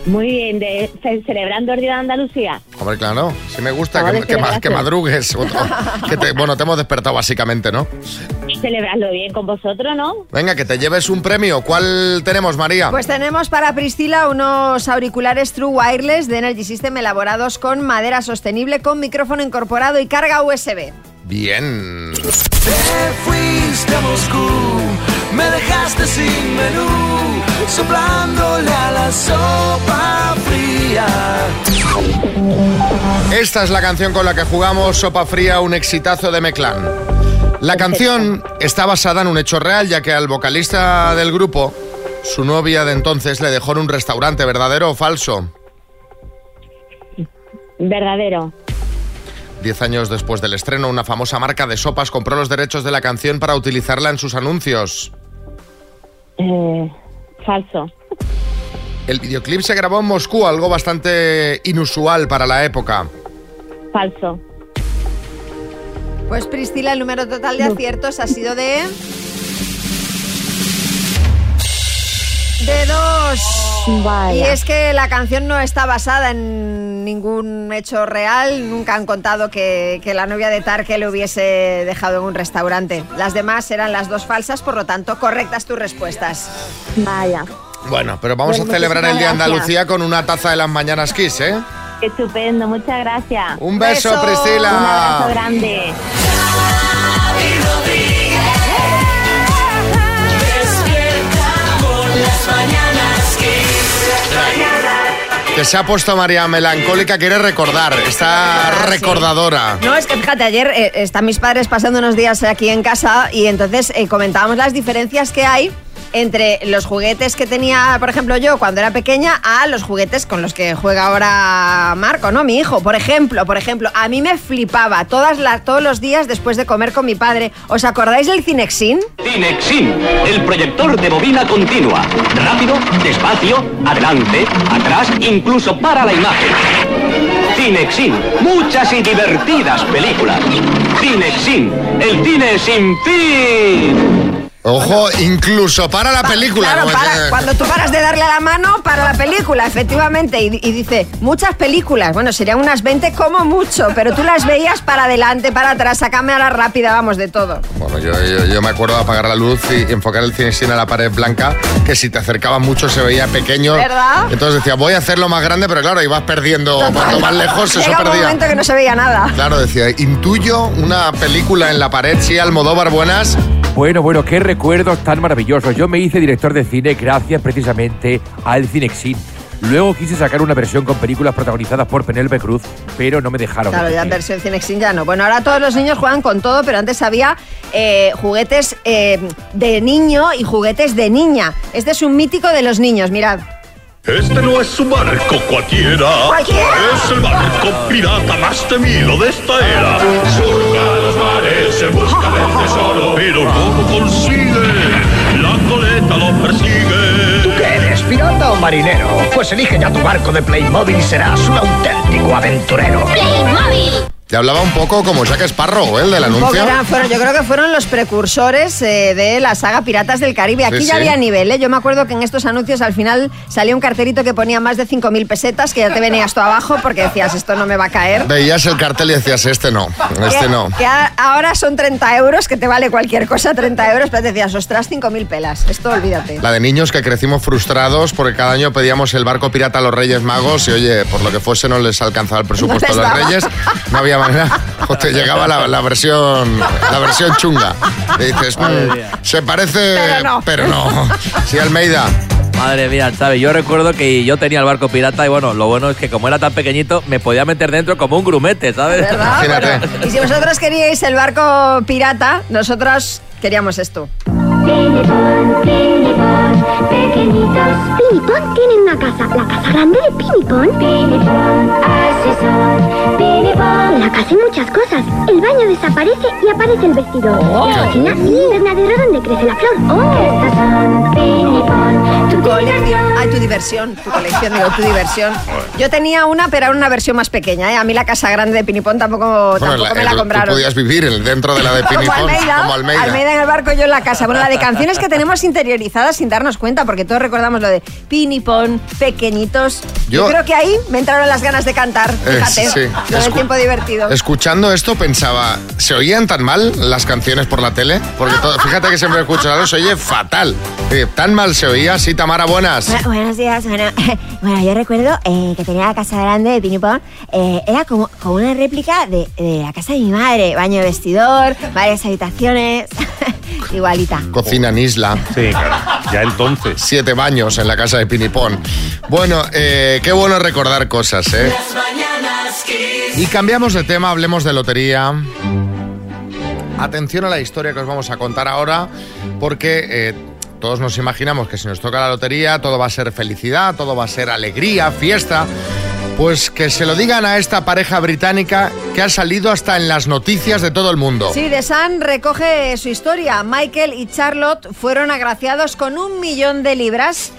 Muy bien, de, ce- celebrando el Día de Andalucía. Hombre, claro, sí me gusta Vamos que, de que ma- celebración. que madrugues. Otro- que te- bueno, te hemos despertado básicamente, ¿no? Celebrarlo bien con vosotros, ¿no? Venga, que te lleves un premio. ¿Cuál tenemos, María? Pues tenemos para Priscila unos auriculares True Wireless de Energy System elaborados con madera sostenible con micrófono incorporado y carga USB. Bien. Te fuiste a Moscú, me dejaste sin menú, soplándole a la sopa fría. Esta es la canción con la que jugamos Sopa Fría, un exitazo de Meclán. La canción está basada en un hecho real, ya que al vocalista del grupo, su novia de entonces le dejó en un restaurante, ¿verdadero o falso? Verdadero. Diez años después del estreno, una famosa marca de sopas compró los derechos de la canción para utilizarla en sus anuncios. Eh, falso. El videoclip se grabó en Moscú, algo bastante inusual para la época. Falso. Pues Priscila, el número total de aciertos ha sido de... De dos. Y es que la canción no está basada en ningún hecho real. Nunca han contado que, que la novia de Tarque le hubiese dejado en un restaurante. Las demás eran las dos falsas, por lo tanto, correctas tus respuestas. Vaya. Bueno, pero vamos Pues a celebrar el Día de Andalucía con una taza de las mañanas Kiss, ¿eh? Estupendo, muchas gracias. Un beso, Beso. Priscila. Un abrazo grande. Despierta con las mañanas Kiss. Que se ha puesto María melancólica, quiere recordar, está recordadora. No, es que fíjate, ayer eh, están mis padres pasando unos días aquí en casa y entonces eh, comentábamos las diferencias que hay entre los juguetes que tenía, por ejemplo, yo cuando era pequeña a los juguetes con los que juega ahora Marco, ¿no? Mi hijo, por ejemplo, por ejemplo, a mí me flipaba todas todos los días después de comer con mi padre. ¿Os acordáis del Cinexin? Cinexin, el proyector de bobina continua. Rápido, despacio, adelante, atrás, incluso para la imagen. Cinexin, muchas y divertidas películas. Cinexin, el cine sin fin. Ojo, incluso para la película. Claro, para- que- cuando tú paras de darle a la mano, para la película, efectivamente. Y, y dice, muchas películas. Bueno, serían unas 20 como mucho, pero tú las veías para adelante, para atrás, a cámara rápida, vamos, de todo. Bueno, yo, yo- yo me acuerdo de apagar la luz y enfocar el cinesín a la pared blanca, que si te acercabas mucho se veía pequeño. ¿Verdad? Entonces decía, voy a hacerlo más grande, pero claro, ibas perdiendo. Cuanto más lejos, eso Llega un perdía. momento que no se veía nada. Claro, decía, intuyo una película en la pared, sí, Almodóvar, buenas. Bueno, bueno, qué recuerdos tan maravillosos. Yo me hice director de cine gracias precisamente al Cinexin. Luego quise sacar una versión con películas protagonizadas por Penélope Cruz, pero no me dejaron. Claro, ya en versión Cinexin ya no. Bueno, ahora todos los niños juegan con todo, pero antes había eh, juguetes eh, de niño y juguetes de niña. Este es un mítico de los niños, mirad. Este no es un barco cualquiera. Cualquiera. Es el barco pirata más temido de esta era. Surca en busca del tesoro, pero no lo consigue. La coleta lo persigue. ¿Tú qué eres, pirata o marinero? Pues elige ya tu barco de Playmobil y serás un auténtico aventurero. ¡Playmobil! Ya hablaba un poco como Jack Sparrow, ¿eh? el del Un anuncio. eran- fueron- yo creo que fueron los precursores eh, de la saga Piratas del Caribe. Aquí Sí, ya sí. había nivel. ¿eh? Yo me acuerdo que en estos anuncios al final salía un carterito que ponía más de 5.000 pesetas, que ya te venías tú abajo porque decías, esto no me va a caer. Veías el cartel y decías, este no, este no. que a- ahora son 30 euros, que te vale cualquier cosa, 30 euros, pero te decías, ostras, 5.000 pelas. Esto olvídate. La de niños que crecimos frustrados porque cada año pedíamos el barco pirata a los Reyes Magos y oye, por lo que fuese no les alcanzaba el presupuesto No a los. Reyes, no había manera. O te llegaba la, la versión la versión chunga. Y dices, "Mm, se parece, Pero no". pero no. Sí, Almeida. Madre mía, ¿sabes? Yo recuerdo que yo tenía el barco pirata y bueno, lo bueno es que como era tan pequeñito, me podía meter dentro como un grumete, ¿sabes? ¿Verdad? Bueno, y si vosotros queríais el barco pirata, nosotros queríamos esto. Pequeñitos. Pinipón tienen una casa. ¿La casa grande de Pinipón? Pinipón, así son. Pinipón. En la casa hay muchas cosas. El baño desaparece y aparece el vestidor. La cocina y el invernadero donde crece la flor. ¡Oh! Estas son Pinipón. Tu colección. Ay, tu diversión. Tu colección, digo, tu diversión. Yo tenía una, pero era una versión más pequeña. ¿eh? A mí la casa grande de Pinipón tampoco, Bueno, tampoco la- me la compraron. Tú podías vivir en- dentro de la de Como Pinipón, Almeida, como Almeida. en el barco, yo en la casa. Bueno, la de canciones que tenemos interiorizadas sin darnos cuenta, porque todos recordamos lo de Pinipón, pequeñitos. Yo, Yo- creo que ahí me entraron las ganas de cantar. Eh, Fíjate, sí. lo del Escu- tiempo divertido. Escuchando esto pensaba, ¿se oían tan mal las canciones por la tele? Porque todo- fíjate que siempre escucho algo, se oye fatal. Eh, tan mal se oía, sí, Tamara, buenas. Bu- buenos días. Bueno, bueno yo recuerdo eh, que tenía la casa grande de Pinipón. eh, era como, como una réplica de, de la casa de mi madre. Baño vestidor, varias habitaciones. Igualita. Cocina en isla. Sí, claro. Ya entonces. Siete baños en la casa de Pinipón. Bueno, eh, qué bueno recordar cosas, ¿eh? Y cambiamos de tema, hablemos de lotería. Atención a la historia que os vamos a contar ahora, porque eh, todos nos imaginamos que si nos toca la lotería todo va a ser felicidad, todo va a ser alegría, fiesta. Pues que se lo digan a esta pareja británica que ha salido hasta en las noticias de todo el mundo. Sí, The Sun recoge su historia. Michael y Charlotte fueron agraciados con un millón de libras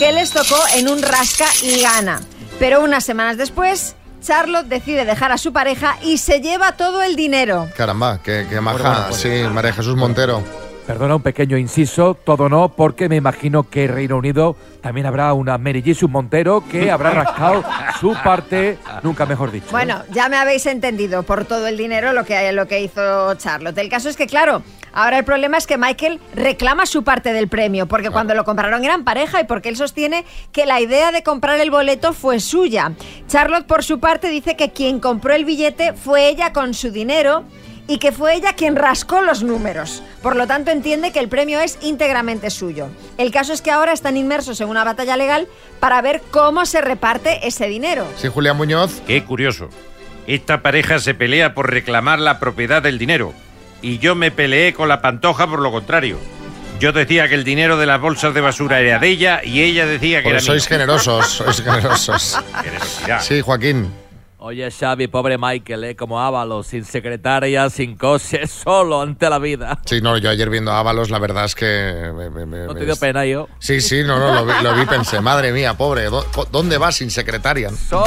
que les tocó en un rasca y gana. Pero unas semanas después, Charlotte decide dejar a su pareja y se lleva todo el dinero. Caramba, que maja. Bueno, bueno, pues. sí, María Jesús Montero. Perdona un pequeño inciso, todo no, porque me imagino que Reino Unido también habrá una Mary Jesús Montero que habrá rascado su parte, nunca mejor dicho. Bueno, ya me habéis entendido por todo el dinero lo que, lo que hizo Charlotte. El caso es que, claro, ahora el problema es que Michael reclama su parte del premio, porque cuando lo compraron eran pareja y porque él sostiene que la idea de comprar el boleto fue suya. Charlotte, por su parte, dice que quien compró el billete fue ella con su dinero y que fue ella quien rascó los números. Por lo tanto, entiende que el premio es íntegramente suyo. El caso es que ahora están inmersos en una batalla legal para ver cómo se reparte ese dinero. Sí, Julián Muñoz. Qué curioso. Esta pareja se pelea por reclamar la propiedad del dinero. Y yo me peleé con la pantoja por lo contrario. Yo decía que el dinero de las bolsas de basura era de ella y ella decía que Porque era sois mío. generosos, sois generosos. Sí, Joaquín. Oye, Xavi, pobre Michael, ¿eh? como Ávalo, sin secretaria, sin coche, solo ante la vida. Sí, no, yo ayer viendo a Ábalos, la verdad es que... me- me- me- ¿No te me- dio pena yo? Sí, sí, no, no, lo vi, lo vi, pensé, madre mía, pobre, ¿dó- ¿dónde vas sin secretaria? Solo.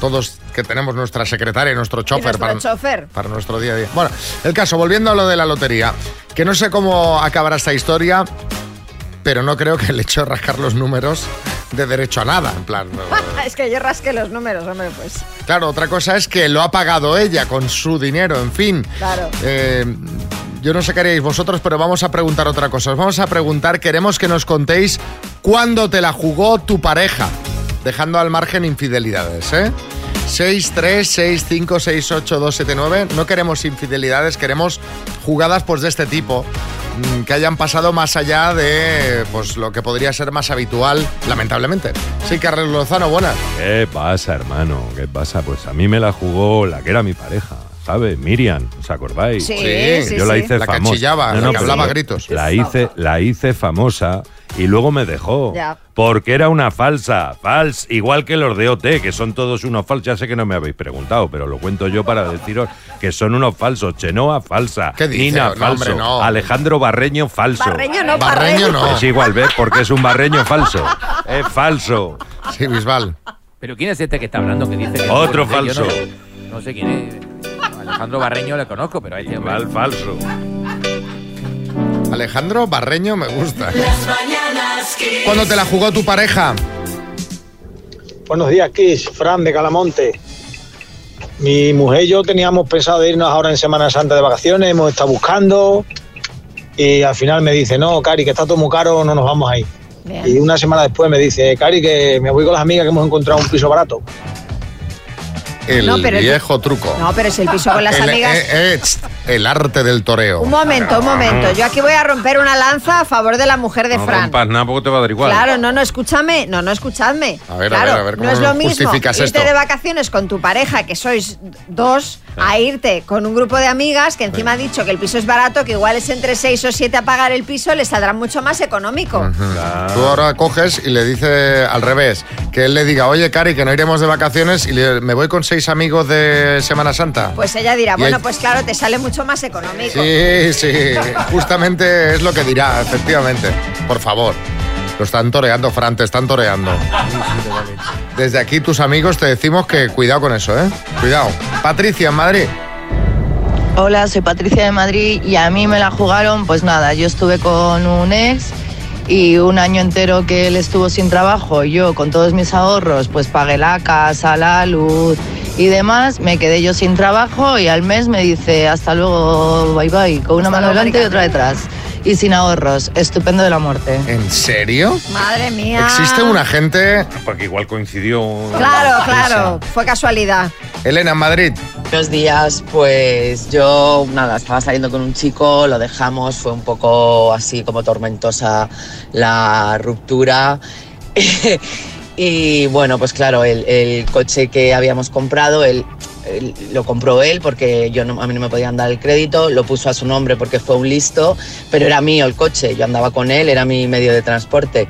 Todos que tenemos nuestra secretaria y nuestro chofer nuestro para, chofer. para nuestro día a día. Bueno, el caso, volviendo a lo de la lotería, que no sé cómo acabará esta historia, pero no creo que el hecho de rascar los números de derecho a nada, en plan... es que yo rasqué los números, hombre, pues. Claro, otra cosa es que lo ha pagado ella con su dinero, en fin. Claro. Eh, yo no sé qué haríais vosotros, pero vamos a preguntar otra cosa. Os vamos a preguntar, queremos que nos contéis cuándo te la jugó tu pareja, dejando al margen infidelidades, ¿eh? 6, 3, 6, 5, 6, 8, 2, 7, 9. No queremos infidelidades, queremos jugadas pues de este tipo mm, que hayan pasado más allá de pues lo que podría ser más habitual, lamentablemente. Sí, Carlos Lozano, buenas. ¿Qué pasa, hermano? ¿Qué pasa? Pues a mí me la jugó la que era mi pareja. ¿Sabe? Miriam, ¿os acordáis? Sí, sí, Yo la sí. hice La que famosa. la que pero hablaba gritos. La hice, la hice famosa y luego me dejó. Ya. Porque era una falsa, fals, igual que los de OT, que son todos unos falsos. Ya sé que no me habéis preguntado, pero lo cuento yo para deciros que son unos falsos. Chenoa, falsa. ¿Qué dice? Nina, No, falso. hombre, no. Alejandro Barreño, falso. Barreño no, Barreño Barreño. no. Es igual, ¿ves? Porque es un barreño falso. Es falso. Sí, Bisbal. ¿Pero quién es este que está hablando que dice que... Otro Yo no- falso. No, sé quién es. Alejandro Barreño le conozco, pero hay que... Mal falso. Alejandro Barreño me gusta. ¿Cuándo te la jugó tu pareja? Buenos días, Kiss. Fran de Calamonte. Mi mujer y yo teníamos pensado irnos ahora en Semana Santa de vacaciones, hemos estado buscando y al final me dice, no, Cari, que está todo muy caro, no nos vamos a ir. Y una semana después me dice, Cari, que me voy con las amigas que hemos encontrado un piso barato. El No, pero- viejo truco. No, pero si el piso con las el, amigas... eh, eh, el arte del toreo. Un momento, un momento. Yo aquí voy a romper una lanza a favor de la mujer de No Fran. rompas nada porque te va a dar igual. Claro, no, no, escúchame, no, no, escuchadme. A ver, a claro, ver, a ver, ¿cómo no es lo mismo irte esto? de vacaciones con tu pareja, que sois dos, a irte con un grupo de amigas que encima ha dicho que el piso es barato, que igual es entre seis o siete a pagar el piso, le saldrá mucho más económico. Ujú. Tú ahora coges y le dices al revés, que él le diga, oye, Cari, que no iremos de vacaciones y le- me voy con seis amigos de Semana Santa. Pues ella dirá, Y bueno, pues claro, te sale mucho más económico. Sí, sí, justamente es lo que dirá, efectivamente. Por favor. Lo están toreando, Fran, te están toreando. Desde aquí tus amigos te decimos que cuidado con eso, ¿eh? Cuidado. Patricia, en Madrid. Hola, soy Patricia de Madrid y a mí me la jugaron, pues nada, yo estuve con un ex y un año entero que él estuvo sin trabajo, yo con todos mis ahorros, pues pagué la casa, la luz y demás, me quedé yo sin trabajo y al mes me dice hasta luego, bye bye, con una Hasta mano luego, delante y otra detrás y sin ahorros, estupendo de la muerte. ¿En serio? Madre mía. Existe un agente... Porque igual coincidió... Claro, claro, fue casualidad. Elena, en Madrid. Buenos días, pues yo nada, estaba saliendo con un chico, lo dejamos, fue un poco así como tormentosa la ruptura. y bueno, pues claro, el, el coche que habíamos comprado, él- lo compró él porque yo no- a mí no me podían dar el crédito, lo puso a su nombre porque fue un listo, pero era mío el coche, yo andaba con él, era mi medio de transporte.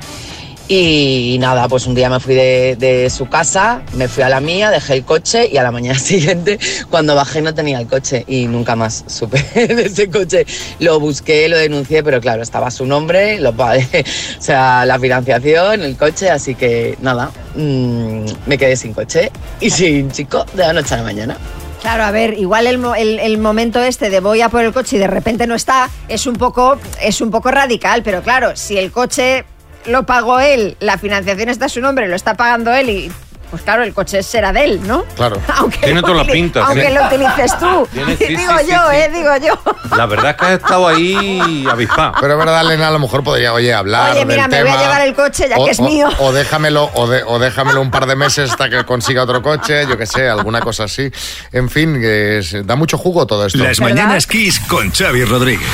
Y nada, pues un día me fui de, su casa, me fui a la mía, dejé el coche y a la mañana siguiente, cuando bajé, no tenía el coche y nunca más supe de ese coche. Lo busqué, lo denuncié, pero claro, estaba su nombre, lo pagué, o sea, la financiación, el coche, así que nada, mm, me quedé sin coche y sin chico de la noche a la mañana. Claro, a ver, igual el, el- el momento este de voy a por el coche y de repente no está, es un poco, es un poco radical, pero claro, si el coche lo pagó él, la financiación está a su nombre, lo está pagando él y pues claro, el coche será de él, ¿no? Claro. Aunque Tiene toda la pinta, Aunque tiene- lo utilices tú. Tiene- sí, digo sí, sí, yo, sí. eh, digo yo. La verdad es que has estado ahí avispado. Pero es verdad, Elena, a lo mejor podría, oye, hablar Oye, mira, del me voy a tema. llevar el coche ya o, que es o- mío. O déjamelo, o, de- o déjamelo un par de meses hasta que consiga otro coche, yo que sé, alguna cosa así. En fin, que es- da mucho jugo todo esto. Las mañanas Kiss con Xavi Rodríguez.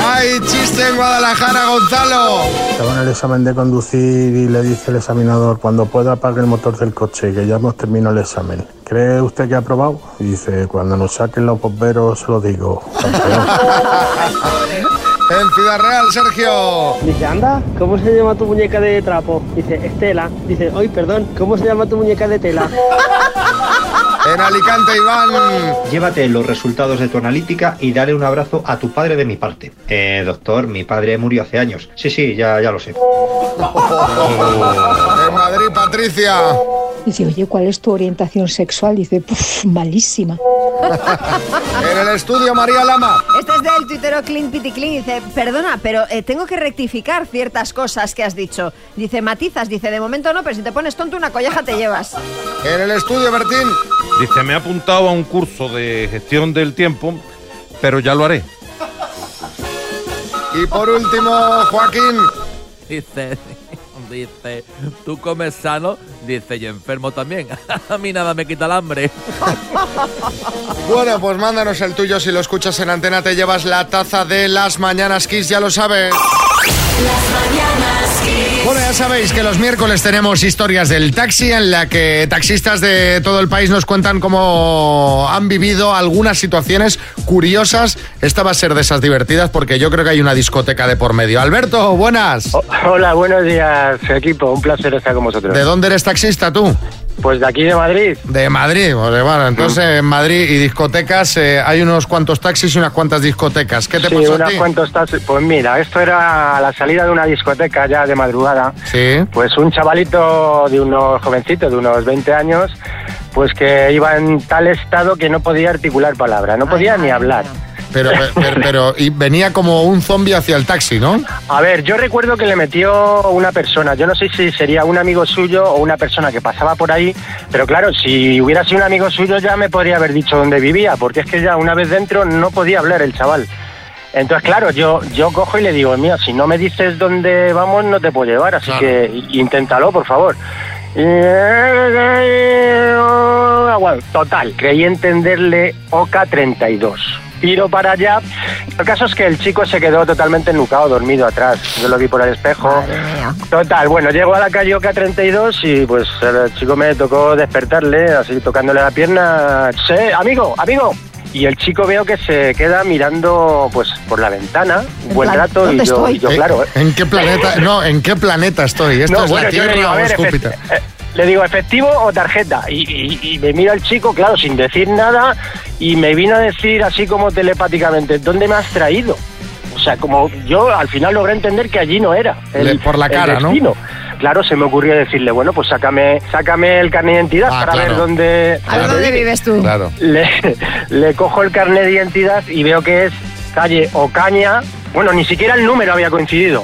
¡Ay, chiste en Guadalajara, Gonzalo! Estaba en el examen de conducir y le dice el examinador, cuando pueda apague el motor del coche, que ya hemos terminado el examen. ¿Cree usted que ha aprobado? Y dice, cuando nos saquen los bomberos se lo digo. campeón". En Ciudad Real, Sergio. Dice, anda, ¿cómo se llama tu muñeca de trapo? Dice, Estela. Dice, ay, perdón, ¿cómo se llama tu muñeca de tela? En Alicante, Iván. Llévate los resultados de tu analítica y dale un abrazo a tu padre de mi parte. Eh, doctor, mi padre murió hace años. Sí, sí, ya, ya lo sé. En Madrid, Patricia. Dice, oye, ¿cuál es tu orientación sexual? Dice, "Puf, malísima. En el estudio, María Lama. Este es del tuitero Clean Pity Clean. Dice, perdona, pero eh, tengo que rectificar ciertas cosas que has dicho. Dice, matizas. Dice, de momento no, pero si te pones tonto una colleja te llevas. En el estudio, Bertín. Dice, me he apuntado a un curso de gestión del tiempo, pero ya lo haré. Y por último, Joaquín. Dice, dice, tú comes sano, dice, y enfermo también. A mí nada me quita el hambre. Bueno, pues mándanos el tuyo. Si lo escuchas en antena, te llevas la taza de las mañanas Kiss, ya lo sabes. Bueno, ya sabéis que los miércoles tenemos historias del taxi en la que taxistas de todo el país nos cuentan cómo han vivido algunas situaciones curiosas. Esta va a ser de esas divertidas porque yo creo que hay una discoteca de por medio. Alberto, buenas. Hola, buenos días, equipo. Un placer estar con vosotros. ¿De dónde eres taxista tú? Pues de aquí de Madrid. De Madrid, pues, bueno, entonces en Madrid y discotecas eh, hay unos cuantos taxis y unas cuantas discotecas. ¿Qué te sí, pasó a unas ti? cuantas taxis. Pues mira, esto era a la salida de una discoteca ya de madrugada Sí. Pues un chavalito de unos jovencitos, de unos 20 años, pues que iba en tal estado que no podía articular palabra, no podía ni hablar. Pero, pero, pero- y venía como un zombie hacia el taxi, ¿no? A ver, yo recuerdo que le metió una persona, yo no sé si sería un amigo suyo o una persona que pasaba por ahí, pero claro, si hubiera sido un amigo suyo ya me podría haber dicho dónde vivía, porque es que ya una vez dentro no podía hablar el chaval. Entonces, claro, yo, yo cojo y le digo, mira, si no me dices dónde vamos, no te puedo llevar, así que inténtalo, por favor. Y- Bueno, total, creí entenderle Oca 32. Tiro para allá. El caso es que el chico se quedó totalmente nucado, dormido atrás. Yo lo vi por el espejo. Total, bueno, llego a la calle Oca 32 y pues el chico me tocó despertarle, así tocándole la pierna. Sí, amigo, amigo. Y el chico veo que se queda mirando pues por la ventana un buen plan, rato y ¿dónde yo, estoy? y yo, Eh, claro. ¿En qué planeta? No, ¿en qué planeta estoy? ¿Esto No, es bueno, la Tierra digo, o ver, Júpiter? eh, le digo, ¿efectivo o tarjeta? Y, y- y me mira el chico, claro, sin decir nada, y me vino a decir así como telepáticamente, ¿dónde me has traído? O sea, como yo al final logré entender que allí no era. Le- por la el cara, ¿no? destino. Claro, se me ocurrió decirle, bueno, pues sácame, sácame el carnet de identidad Ah, para claro. ver dónde... A ver dónde vives tú. Claro. Le, le cojo el carnet de identidad y veo que es calle Ocaña. Bueno, ni siquiera el número había coincidido.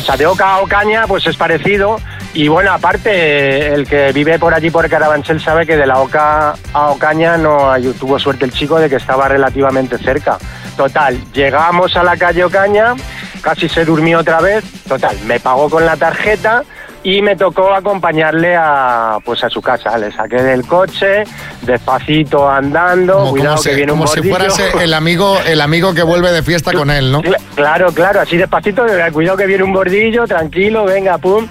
O sea, de Oca a Ocaña, pues es parecido. Y bueno, aparte, el que vive por allí, por Carabanchel, sabe que de la Oca a Ocaña no hay- tuvo suerte el chico de que estaba relativamente cerca. Total, llegamos a la calle Ocaña, casi se durmió otra vez. Total, me pagó con la tarjeta y me tocó acompañarle a pues a su casa. Le saqué del coche, despacito andando, Como, cuidado como que viene un como si fueras el amigo, el amigo que vuelve de fiesta con él, ¿no? Cla- Claro, claro, así despacito, eh, cuidado que viene un bordillo, tranquilo, venga, pum.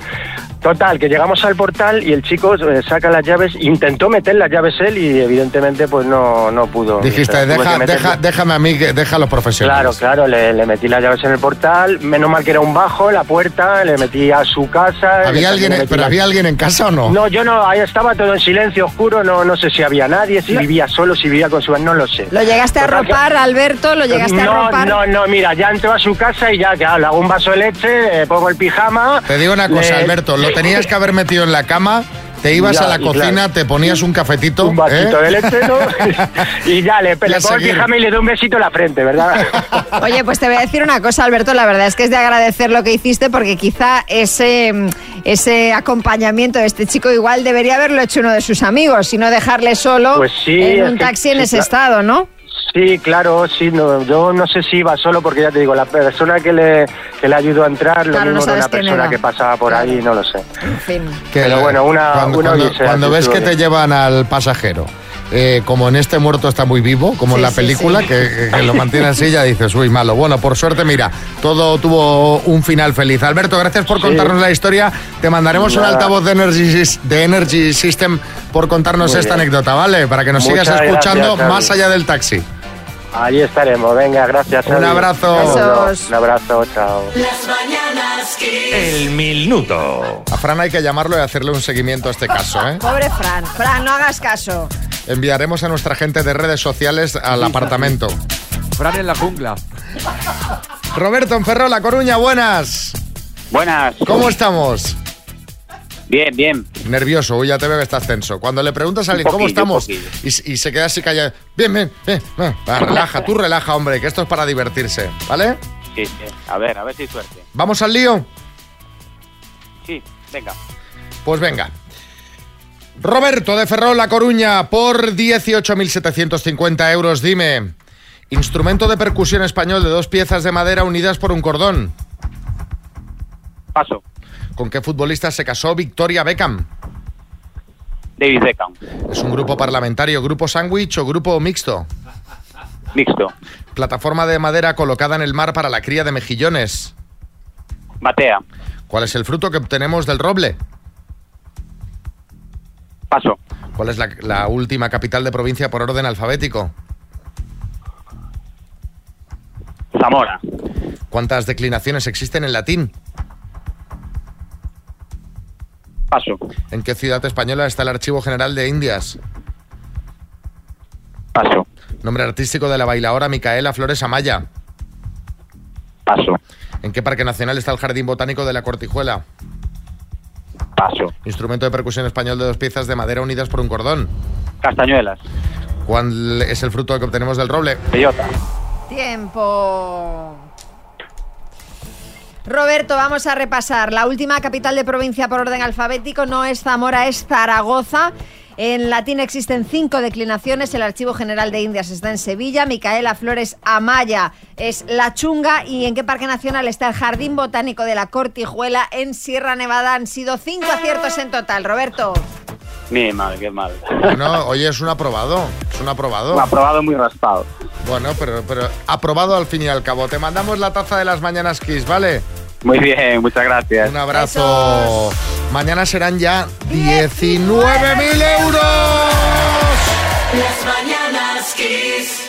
Total, que llegamos al portal y el chico eh, saca las llaves, intentó meter las llaves él y evidentemente pues no, no pudo. Dijiste, deja, meter- deja, déjame a mí, deja a los profesionales. Claro, claro, le, le metí las llaves en el portal, menos mal que era un bajo, la puerta, le metí a su casa. ¿Había alguien, pero la- había alguien en casa o no? No, yo no, ahí estaba todo en silencio oscuro, no, no sé si había nadie, si vivía solo, si vivía con su... no lo sé. ¿Lo llegaste a Total ropar, Alberto? ¿Lo llegaste a ropar? no, no, mira, ya entró a su casa y ya, claro, le hago un vaso de leche, eh, pongo el pijama. Te digo una cosa, le- Alberto, lo tenías que haber metido en la cama, te ibas Ya, a la cocina, claro. te ponías un cafetito. Un vasito ¿eh? de leche, ¿no? y ya, le, le pongo el y le doy un besito en la frente, ¿verdad? Oye, pues te voy a decir una cosa, Alberto. La verdad es que es de agradecer lo que hiciste porque quizá ese, ese acompañamiento de este chico igual debería haberlo hecho uno de sus amigos y no dejarle solo Pues sí, en un que- taxi en sí, ese claro. estado, ¿no? Sí, claro, sí, no, yo no sé si iba solo porque ya te digo, la persona que le, que le ayudó a entrar, lo Claro, no mismo era sabes una persona era. que pasaba por ahí, no lo sé. En fin. Que Pero bueno, una- cuando, una cuando- odisea, cuando sí, ves que te llevan al pasajero, eh, como en este muerto está muy vivo, como en la película, sí. Que, que lo mantiene así, ya dices, uy, malo. Bueno, por suerte, mira, todo tuvo un final feliz. Alberto, gracias por Sí. contarnos la historia. Te mandaremos un altavoz de Energy, de Energy System por contarnos Muy esta bien. anécdota, ¿vale? Para que nos Muchas sigas escuchando gracias, más allá del taxi. Ahí estaremos, venga, gracias. Un abrazo. Besos. Un abrazo, chao. Las mañanas. El minuto. A Fran hay que llamarlo y hacerle un seguimiento a este caso, ¿eh? Pobre Fran. Fran, no hagas caso. Enviaremos a nuestra gente de redes sociales al apartamento. Fran en la jungla. Roberto Enferro, La Coruña, buenas. Buenas. ¿Cómo estamos? Bien, bien. Nervioso, uy, ya te veo que estás tenso. Cuando le preguntas a alguien cómo estamos y, se queda así callado, bien, bien, bien, va, relaja, tú relaja, hombre, que esto es para divertirse, ¿vale? Sí, sí. A ver, a ver si suerte. ¿Vamos al lío? Sí, venga. Pues venga. Roberto de Ferrol, La Coruña, por 18.750 euros, dime. Instrumento de percusión español de dos piezas de madera unidas por un cordón. Paso. ¿Con qué futbolista se casó Victoria Beckham? David Beckham. ¿Es un grupo parlamentario, grupo sándwich o grupo mixto? Mixto. Plataforma de madera colocada en el mar para la cría de mejillones. Batea. ¿Cuál es el fruto que obtenemos del roble? Paso. ¿Cuál es la, la última capital de provincia por orden alfabético? Zamora. ¿Cuántas declinaciones existen en latín? Paso. ¿En qué ciudad española está el Archivo General de Indias? Paso. Nombre artístico de la bailaora Micaela Flores Amaya. Paso. ¿En qué parque nacional está el Jardín Botánico de la Cortijuela? Paso. Instrumento de percusión español de dos piezas de madera unidas por un cordón. Castañuelas. ¿Cuál es el fruto que obtenemos del roble? Bellota. Tiempo. Roberto, vamos a repasar. La última capital de provincia por orden alfabético no es Zamora, es Zaragoza. En latín existen cinco declinaciones. El Archivo General de Indias está en Sevilla. Micaela Flores Amaya es La Chunga. ¿Y en qué parque nacional está el Jardín Botánico de la Cortijuela en Sierra Nevada? Han sido cinco aciertos en total. Roberto. Mi madre, qué mal. Bueno, oye, es un aprobado. Es un aprobado. Un aprobado muy raspado. Bueno, pero, pero aprobado al fin y al cabo. Te mandamos la taza de las mañanas Kiss, ¿vale? Muy bien, muchas gracias. Un abrazo. Mañana serán ya 19.000 euros. Las mañanas Kiss.